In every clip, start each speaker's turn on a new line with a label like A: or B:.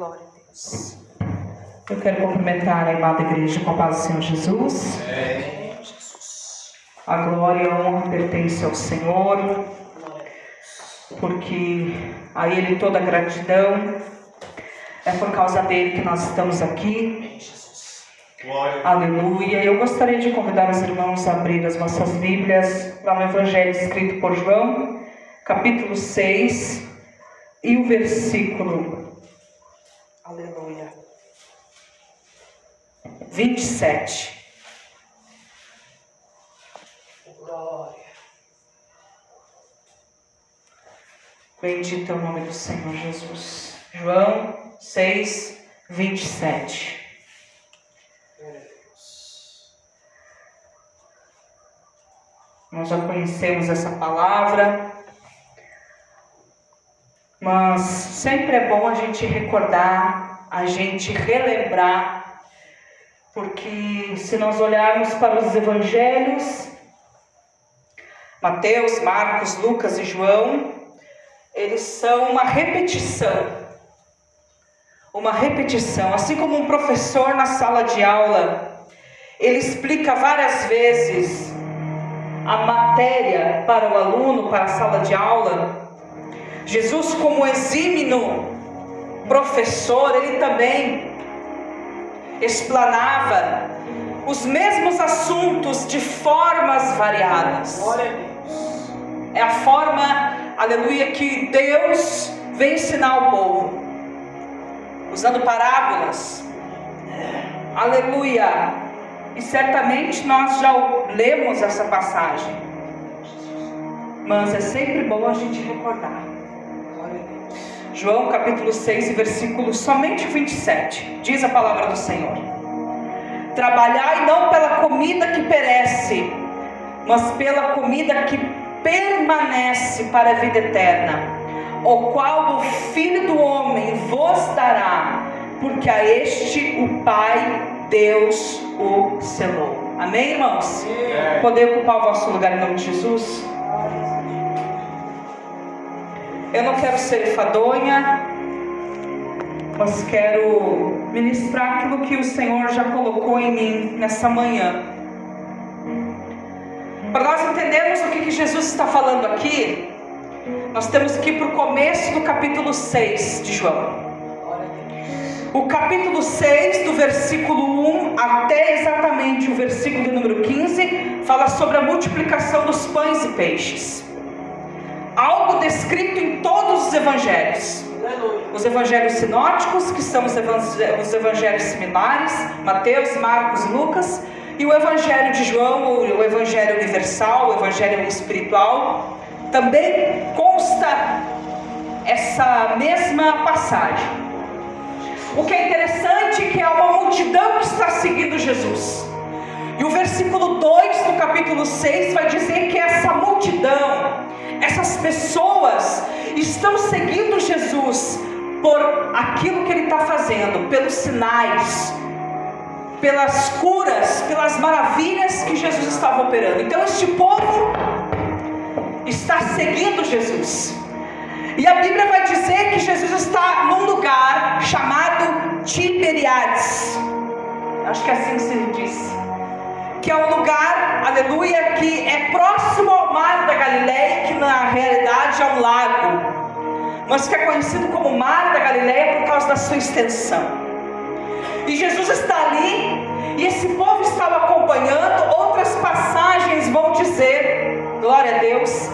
A: Glória a Deus.
B: Eu quero cumprimentar a amada igreja com a paz do Senhor Jesus. A glória e a honra pertence ao Senhor, porque a Ele toda a gratidão. É por causa dele que nós estamos aqui. Aleluia. Eu gostaria de convidar os irmãos a abrir as vossas Bíblias para o Evangelho escrito por João, capítulo 6, e o versículo. Aleluia. 27.
A: Glória.
B: Bendito é o nome do Senhor Jesus. João 6, 27.
A: Glória a Deus.
B: Nós já conhecemos essa palavra, mas sempre é bom a gente recordar, a gente relembrar, porque se nós olharmos para os evangelhos, Mateus, Marcos, Lucas e João, eles são uma repetição. Uma repetição, assim como um professor na sala de aula, ele explica várias vezes a matéria para o aluno, para a sala de aula. Jesus, como exímio professor, ele também explanava os mesmos assuntos de formas variadas.
A: Glória a Deus.
B: É a forma, aleluia, que Deus vem ensinar ao povo, usando parábolas. Aleluia. E certamente nós já lemos essa passagem, mas é sempre bom a gente recordar. João capítulo 6, versículo somente 27. Diz a palavra do Senhor: Trabalhai não pela comida que perece, mas pela comida que permanece para a vida eterna, o qual o Filho do Homem vos dará, porque a este o Pai Deus o selou. Amém, irmãos?
A: Amém.
B: Poder ocupar o vosso lugar em nome de Jesus? Eu não quero ser enfadonha, mas quero ministrar aquilo que o Senhor já colocou em mim nessa manhã. Para nós entendermos o que, que Jesus está falando aqui, nós temos que ir para o começo do capítulo 6 de João. O capítulo 6, do versículo 1 até exatamente o versículo número 15, fala sobre a multiplicação dos pães e peixes. Algo descrito em todos os evangelhos. Os evangelhos sinóticos, que são os evang- os evangelhos similares, Mateus, Marcos Lucas, e o evangelho de João, o evangelho universal, o evangelho espiritual, também consta essa mesma passagem. O que é interessante é que é uma multidão que está seguindo Jesus. E o versículo 2 do capítulo 6 vai dizer que essa multidão, essas pessoas, estão seguindo Jesus por aquilo que ele está fazendo, pelos sinais, pelas curas, pelas maravilhas que Jesus estava operando. Então, este povo está seguindo Jesus. E a Bíblia vai dizer que Jesus está num lugar chamado Tiberiades. Acho que é assim que se diz. Que é um lugar, aleluia, que é próximo ao mar da Galileia, que na realidade é um lago. Mas que é conhecido como Mar da Galileia por causa da sua extensão. E Jesus está ali, e esse povo estava acompanhando. Outras passagens vão dizer, glória a Deus,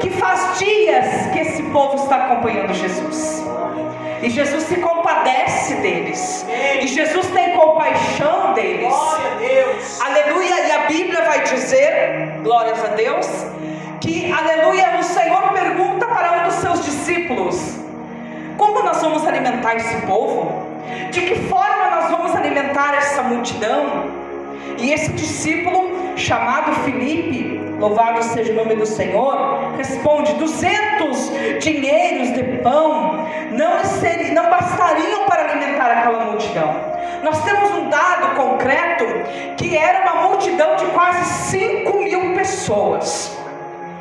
B: que faz dias que esse povo está acompanhando Jesus. E Jesus se compadece deles. E Jesus tem compaixão deles.
A: Glória a Deus.
B: Aleluia. E a Bíblia vai dizer, glórias a Deus, que, aleluia, o Senhor pergunta para um dos seus discípulos: Como nós vamos alimentar esse povo? De que forma nós vamos alimentar essa multidão? E esse discípulo, chamado Filipe, louvado seja o nome do Senhor, responde: 200 dinheiros de pão não, seri- não bastariam para alimentar aquela multidão. Nós temos um dado concreto que era uma multidão de quase 5 mil pessoas,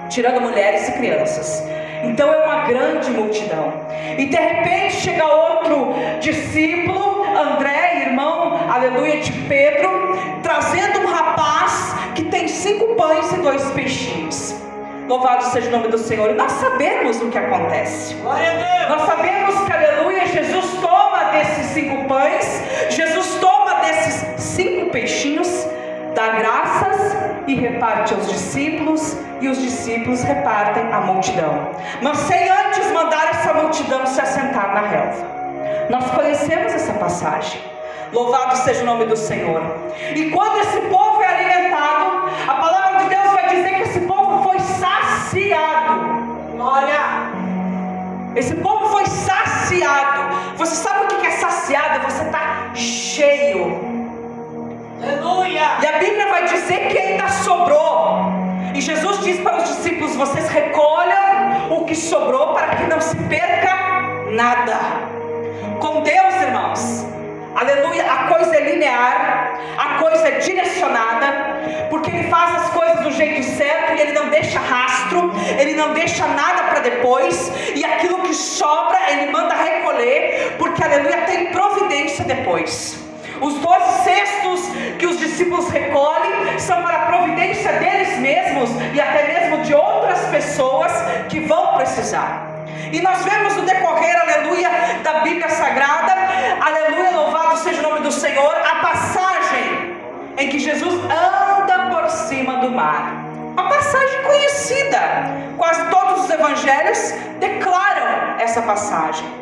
B: tirando mulheres e crianças. Então é uma grande multidão. E de repente chega outro discípulo, André, irmão, aleluia, de Pedro, trazendo um rapaz que tem cinco pães e dois peixinhos. Louvado seja o nome do Senhor. E nós sabemos o que acontece. Nós sabemos que, aleluia, Jesus toma desses cinco pães, Jesus toma desses cinco peixinhos, dá graças e reparte aos discípulos, e os discípulos repartem à multidão. Mas sem antes mandar essa multidão se assentar na relva. Nós conhecemos essa passagem. Louvado seja o nome do Senhor. E quando esse povo é alimentado, a palavra de Deus vai dizer que esse povo foi saciado.
A: Glória.
B: Esse povo foi saciado. Você sabe o que é saciado? Você está dizer que ainda sobrou. E Jesus diz para os discípulos: vocês recolham o que sobrou para que não se perca nada. Com Deus, irmãos, aleluia, a coisa é linear, a coisa é direcionada, porque Ele faz as coisas do jeito certo e Ele não deixa rastro, Ele não deixa nada para depois, e aquilo que sobra Ele manda recolher, porque aleluia tem providência depois. Os doze cestos que os discípulos recolhem são para a providência deles mesmos e até mesmo de outras pessoas que vão precisar. E nós vemos no decorrer, aleluia, da Bíblia Sagrada, aleluia, louvado seja o nome do Senhor, a passagem em que Jesus anda por cima do mar. Uma passagem conhecida, quase todos os evangelhos declaram essa passagem.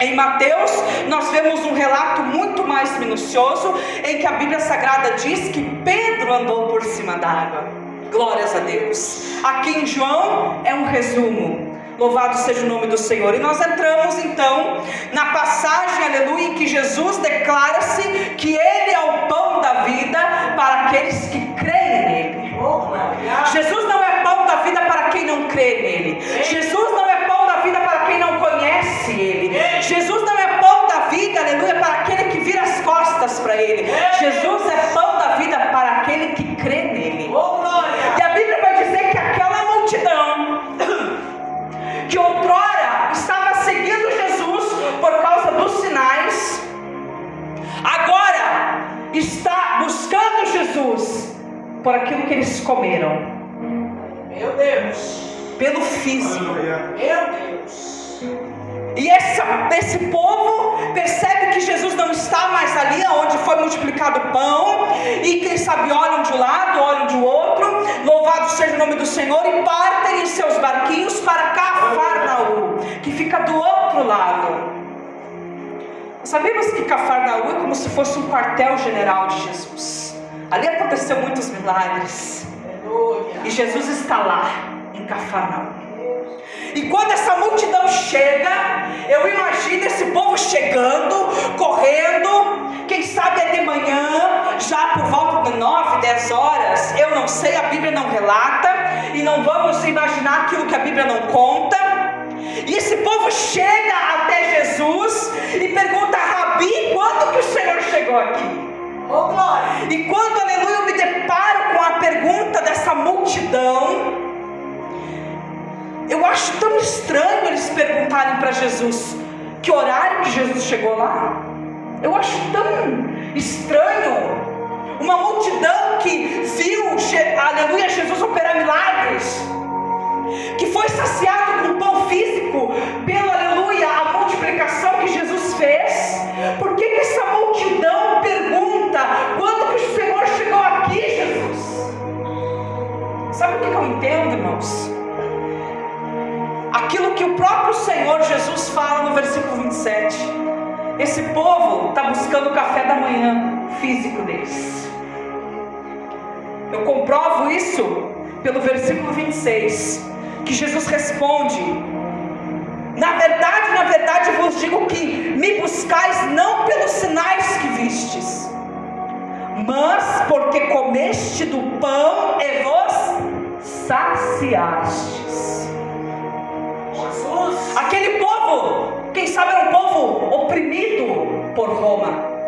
B: Em Mateus, nós vemos um relato muito mais minucioso, em que a Bíblia Sagrada diz que Pedro andou por cima d'água. Glórias a Deus. Aqui em João é um resumo. Louvado seja o nome do Senhor. E nós entramos então na passagem, aleluia, em que Jesus declara-se que Ele é o pão da vida para aqueles que creem nele.
A: Oh.
B: Jesus não é pão da vida para quem não crê nele. Jesus não Jesus não é pão da vida, aleluia, para aquele que vira as costas para ele. Jesus é pão da vida para aquele que crê nele.
A: Oh.
B: E a Bíblia vai dizer que aquela multidão que outrora estava seguindo Jesus por causa dos sinais, agora está buscando Jesus por aquilo que eles comeram,
A: Meu Deus.
B: pelo físico.
A: Meu Deus.
B: E essa, esse povo percebe que Jesus não está mais ali onde foi multiplicado o pão, e quem sabe olham de um lado, olham de outro, louvado seja o nome do Senhor, e partem em seus barquinhos para Cafarnaú, que fica do outro lado. Sabemos que Cafarnaú é como se fosse um quartel-general de Jesus. Ali aconteceu muitos milagres. E Jesus está lá, em Cafarnaum. E quando essa multidão chega, eu imagino esse povo chegando, correndo, quem sabe é de manhã, já por volta de 9, 10 horas, eu não sei, a Bíblia não relata, e não vamos imaginar aquilo que a Bíblia não conta. E esse povo chega até Jesus e pergunta, Rabi, quando que o Senhor chegou aqui?
A: Oh, glória.
B: E quando, aleluia, eu me deparo com a pergunta dessa multidão, eu acho tão estranho eles perguntarem para Jesus que horário que Jesus chegou lá. Eu acho tão estranho. Uma multidão que viu, aleluia, Jesus operar milagres, que foi saciado com pão físico, pelo aleluia, a multiplicação que Jesus fez. Por que, que essa multidão pergunta quando que o Senhor chegou aqui, Jesus? Sabe o que eu entendo, irmãos? Aquilo que o próprio Senhor Jesus fala no versículo 27. Esse povo está buscando o café da manhã físico deles. Eu comprovo isso pelo versículo 26, que Jesus responde: Na verdade, na verdade vos digo que me buscais não pelos sinais que vistes, mas porque comeste do pão e vos saciastes. Aquele povo, quem sabe era um povo oprimido por Roma.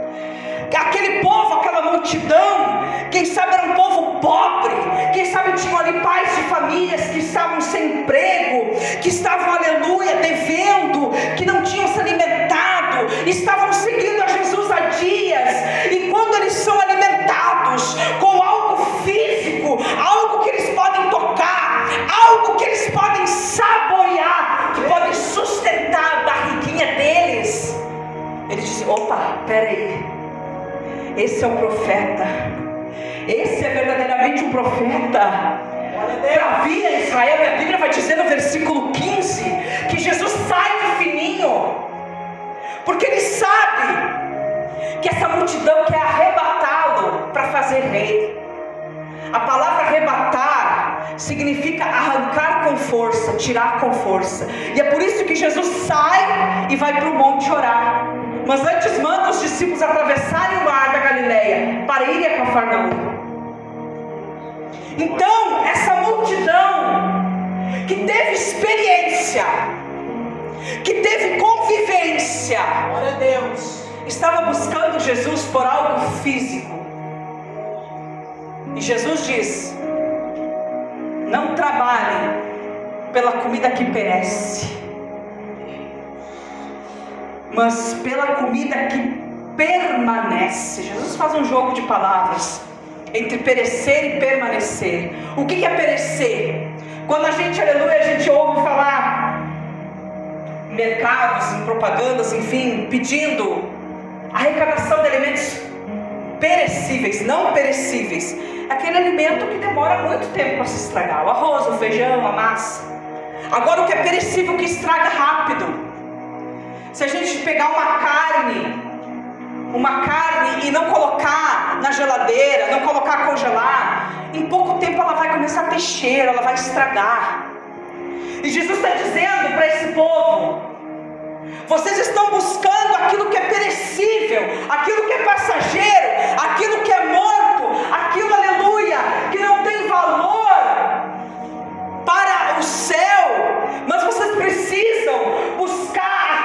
B: Aquele povo, aquela multidão quem sabe era um povo pobre, quem sabe tinham ali pais de famílias que estavam sem emprego, que estavam, aleluia, devendo, que não tinham se alimentado, estavam seguindo a Jesus há dias, e quando eles são alimentados com algo físico, esse é o profeta. Esse é verdadeiramente um profeta. Havia em Israel, e a Bíblia vai dizer no versículo 15 que Jesus sai do fininho, porque ele sabe que essa multidão quer arrebatá-lo para fazer rei. A palavra arrebatar significa arrancar com força, tirar com força, e é por isso que Jesus sai e vai para o monte orar. Mas antes manda os discípulos atravessarem o mar da Galileia para irem a Cafarnaum. Então, essa multidão que teve experiência, que teve convivência,
A: Glória a Deus.
B: estava buscando Jesus por algo físico. E Jesus diz: Não trabalhem pela comida que perece, mas pela comida que permanece. Jesus faz um jogo de palavras entre perecer e permanecer. O que é perecer? Quando a gente, aleluia, a gente ouve falar mercados, em propagandas, enfim, pedindo arrecadação de alimentos perecíveis, não perecíveis. Aquele alimento que demora muito tempo para se estragar, o arroz, o feijão, a massa. Agora o que é perecível que estraga rápido. Se a gente pegar uma carne, uma carne e não colocar na geladeira, não colocar congelar, em pouco tempo ela vai começar a ter cheiro, ela vai estragar. E Jesus está dizendo para esse povo: vocês estão buscando aquilo que é perecível, aquilo que é passageiro, aquilo que é morto, aquilo, aleluia, que não tem valor para o céu, mas vocês precisam buscar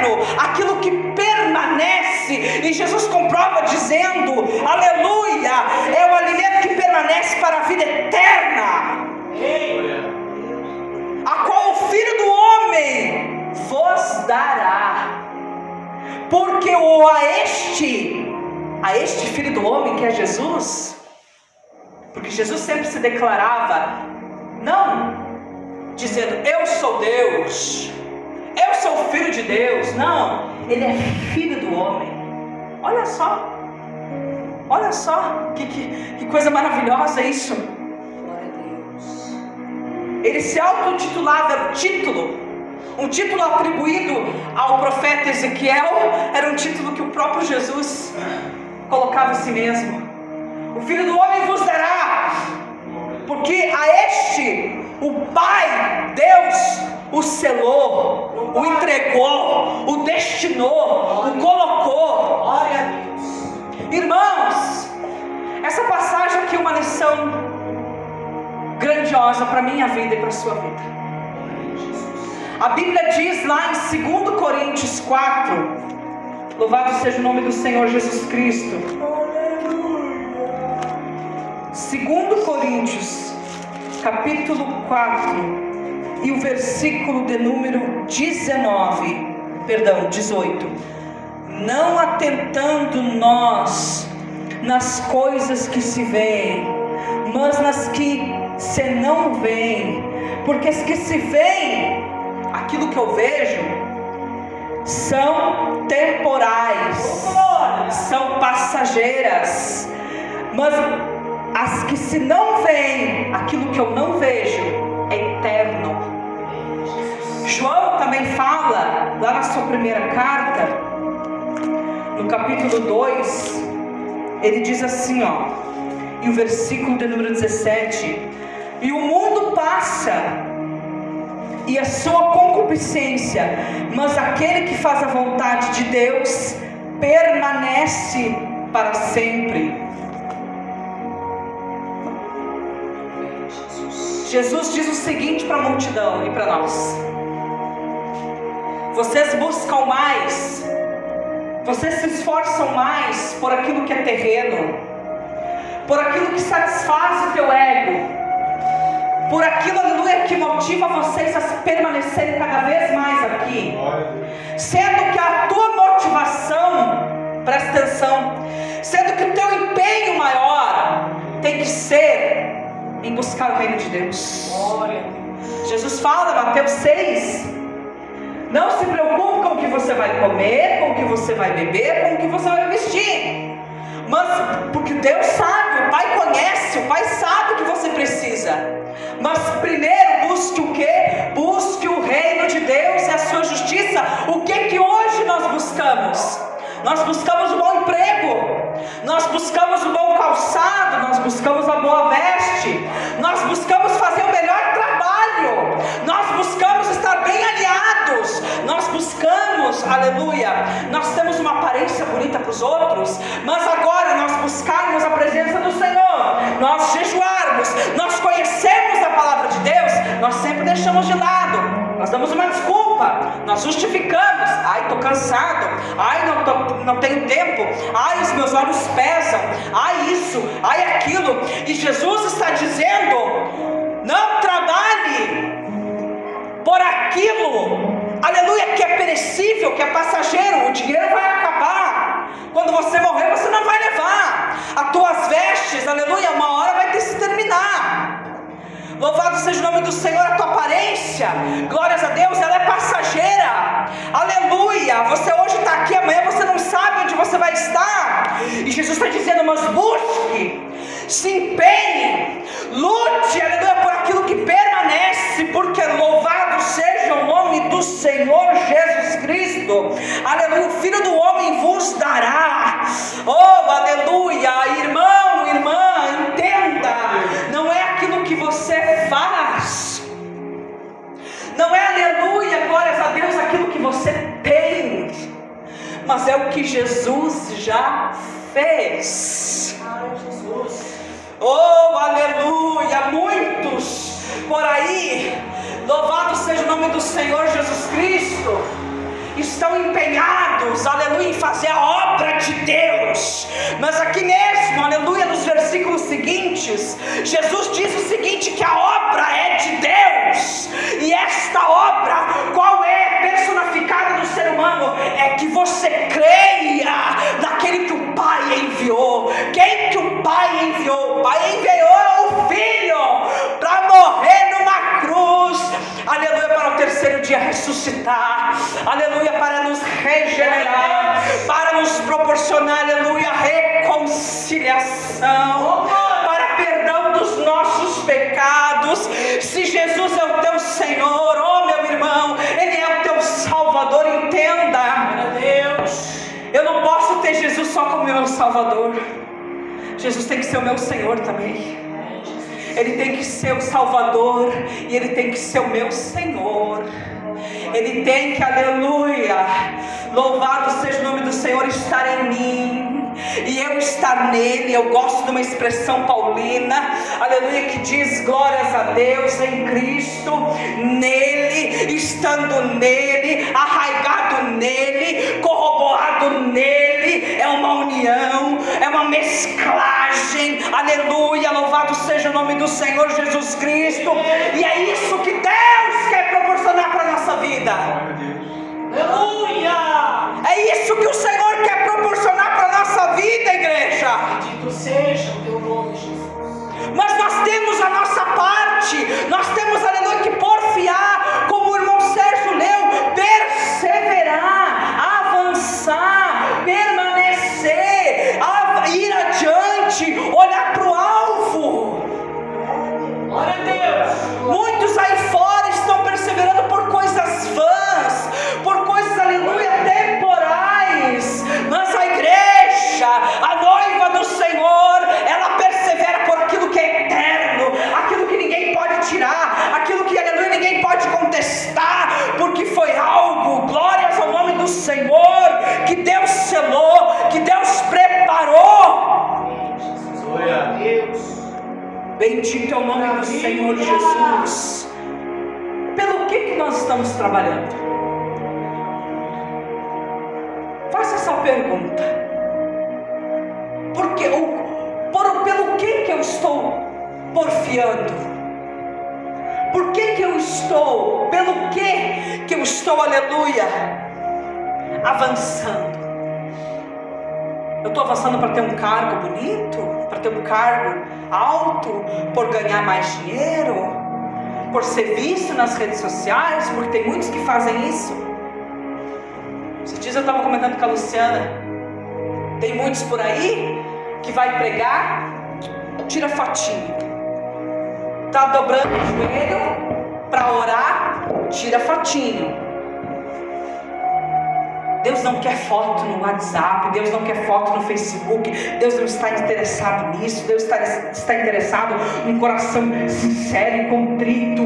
B: eterno, aquilo que permanece, e Jesus comprova dizendo: aleluia, é o alimento que permanece para a vida eterna, a qual o Filho do Homem vos dará, porque o a este, a este Filho do Homem que é Jesus, porque Jesus sempre se declarava, não dizendo eu sou Deus, eu sou filho de Deus, não, ele é filho do homem. Olha só, olha só, que, que, que coisa maravilhosa isso. Ele se autotitulava, era o título, um título atribuído ao profeta Ezequiel, era um título que o próprio Jesus colocava a si mesmo. O filho do homem vos dará, porque a este o Pai, Deus, o selou, o entregou, o destinou, o colocou.
A: Glória a Deus.
B: Irmãos, essa passagem aqui é uma lição grandiosa para a minha vida e para a sua vida. A Bíblia diz lá em 2 Coríntios 4, louvado seja o nome do Senhor Jesus Cristo. 2 Coríntios, capítulo 4, e o versículo de número 19, perdão, 18. Não atentando nós nas coisas que se veem, mas nas que se não veem, porque as que se veem, aquilo que eu vejo, são temporais, são passageiras, mas as que se não veem, aquilo que eu não vejo, é eterno. João também fala, lá na sua primeira carta, no capítulo 2, ele diz assim, ó, e o versículo de número 17: E o mundo passa, e a sua concupiscência, mas aquele que faz a vontade de Deus permanece para sempre. Jesus diz o seguinte para a multidão e para nós: Vocês buscam mais, vocês se esforçam mais por aquilo que é terreno, por aquilo que satisfaz o teu ego, por aquilo, aleluia, que motiva vocês a permanecerem cada vez mais aqui, sendo que a tua motivação, presta atenção, sendo que o teu empenho maior tem que ser em buscar o reino de Deus. Jesus fala, Mateus 6, não se preocupe com o que você vai comer, com o que você vai beber, com o que você vai vestir. Mas porque Deus sabe, o Pai conhece, o Pai sabe o que você precisa. Mas primeiro busque o que? Busque o reino de Deus e a sua justiça. O que que hoje nós buscamos? Nós buscamos um bom emprego, nós buscamos um bom calçado, nós buscamos a boa veste, nós buscamos fazer o melhor trabalho, nós buscamos estar bem alinhados, nós buscamos, aleluia, nós temos uma aparência bonita para os outros, mas agora nós buscarmos a presença do Senhor, nós jejuarmos, nós conhecemos a palavra de Deus, nós sempre deixamos de lado nós damos uma desculpa, nós justificamos. Ai, estou cansado. Ai, não, tô, não tenho tempo. Ai, os meus olhos pesam. Ai, isso. Ai, aquilo. E Jesus está dizendo: não trabalhe por aquilo, aleluia, que é perecível, que é passageiro. O dinheiro vai acabar. Quando você morrer, você não vai levar. As tuas vestes, aleluia, uma hora vai ter se terminar. Louvado seja o nome do Senhor, a tua aparência, glórias a Deus, ela é passageira, aleluia. Você hoje está aqui, amanhã você não sabe onde você vai estar, e Jesus está dizendo: mas busque, se empenhe, lute, aleluia, por aquilo que permanece, porque louvado seja o nome do Senhor Jesus Cristo, aleluia. O Filho do Homem vos dará, oh, aleluia, você tem, mas é o que Jesus já fez. Oh, aleluia! Muitos por aí, louvado seja o nome do Senhor Jesus Cristo estão empenhados, aleluia, em fazer a obra de Deus. Mas aqui mesmo, aleluia, nos versículos seguintes, Jesus diz o seguinte: que a obra você creia naquele que o Pai enviou. Quem que o Pai enviou? O Pai enviou o Filho para morrer numa cruz, aleluia, para o terceiro dia ressuscitar, aleluia, para nos regenerar, para nos proporcionar, aleluia, reconciliação, para perdão dos nossos pecados. Se Jesus é o teu Senhor, oh meu irmão, Ele é o teu Salvador, entenda, Deus. Eu não posso ter Jesus só como meu Salvador. Jesus tem que ser o meu Senhor também. Ele tem que ser o Salvador e Ele tem que ser o meu Senhor. Ele tem que, aleluia, louvado seja o nome do Senhor, estar em mim e eu estar nele. Eu gosto de uma expressão paulina, aleluia, que diz glórias a Deus em Cristo, nele, estando nele, arraigado nele, corroborado nele. É uma união, é uma mesclagem, aleluia, louvado seja o nome do Senhor Jesus Cristo, e é isso que Deus quer proporcionar para a nossa vida. Aleluia! É isso que o Senhor vida, igreja.
A: Bendito seja o teu nome, Jesus.
B: Mas nós temos a nossa parte, nós temos, preparou.
A: Glória a Deus.
B: Bendito é o nome do Senhor Jesus. Pelo que, que nós estamos trabalhando? Faça essa pergunta. Porque o, por, pelo que porfiando? Por que, que eu estou, pelo que que eu estou, aleluia, avançando? Eu estou avançando para ter um cargo bonito, para ter um cargo alto, por ganhar mais dinheiro, por ser visto nas redes sociais, porque tem muitos que fazem isso. Esses dias eu estava comentando com a Luciana, tem muitos por aí que vai pregar, tira fotinho, tá dobrando o joelho para orar, tira fotinho Deus não quer foto no WhatsApp, Deus não quer foto no Facebook, Deus não está interessado nisso, Deus está, está interessado num coração sincero e contrito,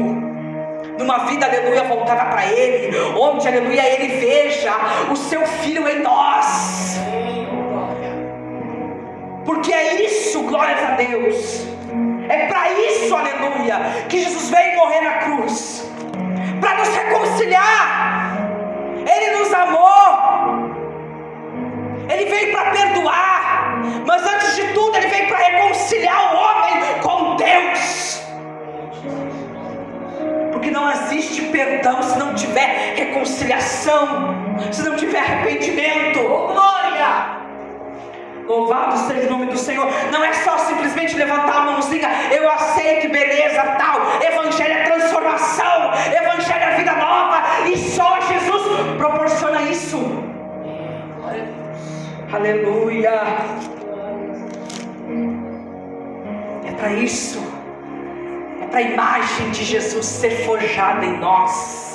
B: numa vida, aleluia, voltada para Ele, onde, aleluia, Ele veja o seu Filho em nós, porque é isso, glórias a Deus, é para isso, aleluia, que Jesus veio morrer na cruz, para nos reconciliar. Ele nos amou. Se não tiver arrependimento. Oh, glória! Louvado seja o nome do Senhor. Não é só simplesmente levantar a mãozinha, eu aceito, beleza, tal. Evangelho é transformação, Evangelho é vida nova, e só Jesus proporciona isso. Aleluia. É para isso, é para a imagem de Jesus ser forjada em nós.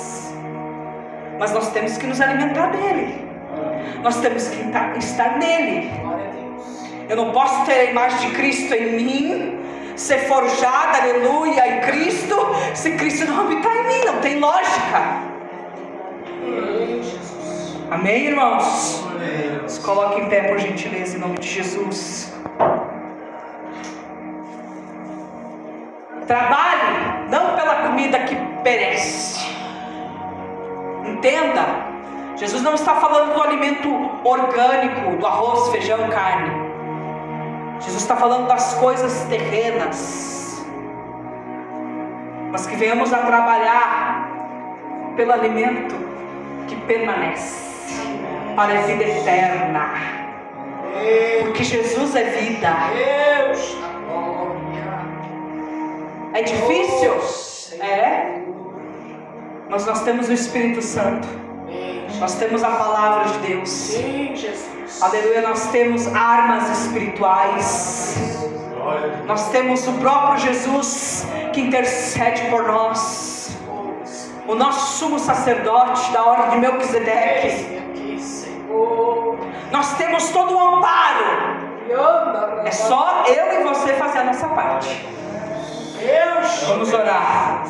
B: Mas nós temos que nos alimentar dele, nós temos que estar nele. Eu não posso ter a imagem de Cristo em mim, ser forjada, aleluia, em Cristo, se Cristo não habitar em mim, não tem lógica. Amém, irmãos? Se coloque em pé, por gentileza, em nome de Jesus. Trabalhe não pela comida que perece. Entenda, Jesus não está falando do alimento orgânico, do arroz, feijão, carne. Jesus está falando das coisas terrenas, mas que venhamos a trabalhar pelo alimento que permanece para a vida eterna, porque Jesus é vida. É difícil? É, mas nós temos o Espírito Santo, nós temos a palavra de Deus. Aleluia, nós temos armas espirituais. Nós temos o próprio Jesus que intercede por nós. O nosso sumo sacerdote da ordem de Melquisedeque. Nós temos todo o amparo. É só eu e você fazer a nossa parte. Vamos orar.